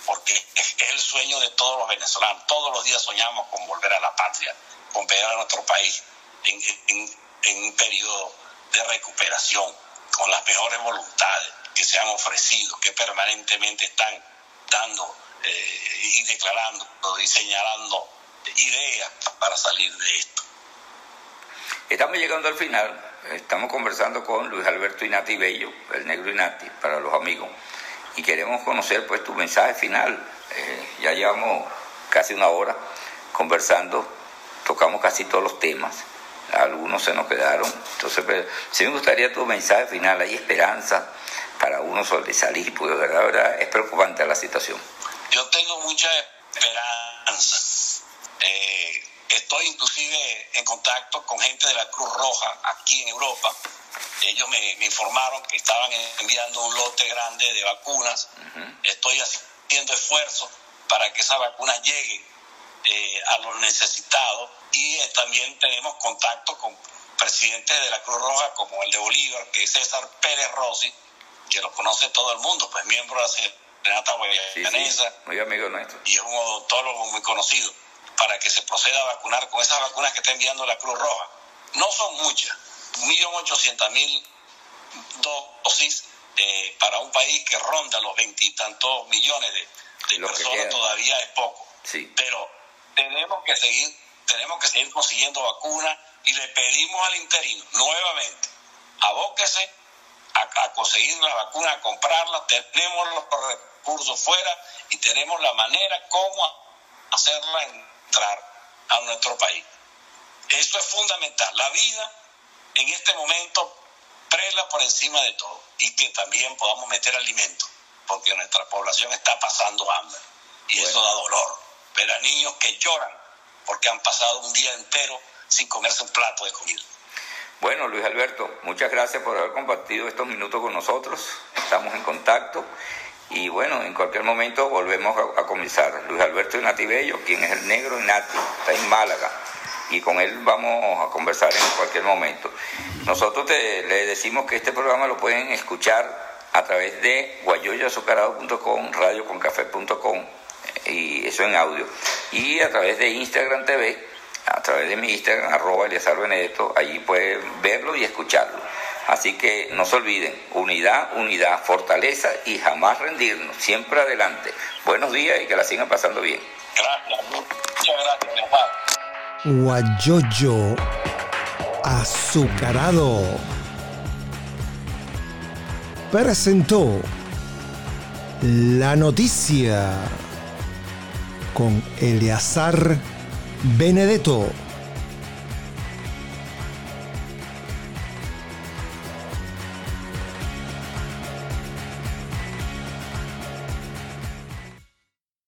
porque es el sueño de todos los venezolanos. Todos los días soñamos con volver a la patria, con ver a nuestro país en, un periodo de recuperación, con las mejores voluntades que se han ofrecido, que permanentemente están dando eh, y declarando y señalando ideas para salir de esto. Estamos llegando al final. Estamos conversando con Luis Alberto Inati Bello, el negro Inati, para los amigos y queremos conocer pues tu mensaje final. Eh, ya llevamos casi una hora conversando, tocamos casi todos los temas, algunos se nos quedaron, entonces pues, sí me gustaría tu mensaje final, hay esperanza para uno sobresalir, porque de verdad, es preocupante la situación. Yo tengo mucha esperanza. Eh, estoy inclusive en contacto con gente de la Cruz Roja aquí en Europa ellos me, informaron que estaban enviando un lote grande de vacunas. Estoy haciendo esfuerzos para que esas vacunas lleguen eh, a los necesitados y eh, también tenemos contacto con presidentes de la Cruz Roja como el de Bolívar, que es César Pérez Rossi, que lo conoce todo el mundo, pues miembro de la Senata Guayanesa. muy amigo nuestro. Y es un odontólogo muy conocido, para que se proceda a vacunar con esas vacunas que está enviando la Cruz Roja. No son muchas, 1.800.000 dosis eh, para un país que ronda los veintitantos millones de, personas todavía es poco. Pero tenemos que seguir, tenemos que seguir consiguiendo vacunas y le pedimos al interino nuevamente, abóquese a, conseguir la vacuna, a comprarla, tenemos los recursos fuera y tenemos la manera como hacerla entrar a nuestro país. Eso es fundamental. La vida en este momento prela por encima de todo y que también podamos meter alimento, porque nuestra población está pasando hambre y eso da dolor. Ver a niños que lloran porque han pasado un día entero sin comerse un plato de comida. Bueno, Luis Alberto, muchas gracias por haber compartido estos minutos con nosotros. Estamos en contacto y bueno, en cualquier momento volvemos a, comenzar. Luis Alberto Inati Bello, quien es el negro Inati, está en Málaga y con él vamos a conversar en cualquier momento. Nosotros le decimos que este programa lo pueden escuchar a través de guayoyoazucarado.com, radioconcafé.com y eso en audio. Y a través de Instagram TV, a través de mi Instagram, arroba Eliazar Benedetto, allí pueden verlo y escucharlo. Así que no se olviden, unidad, unidad, fortaleza y jamás rendirnos, siempre adelante. Buenos días y que la sigan pasando bien. Gracias, muchas gracias, guayoyo azucarado presentó la noticia con Eleazar Benedetto.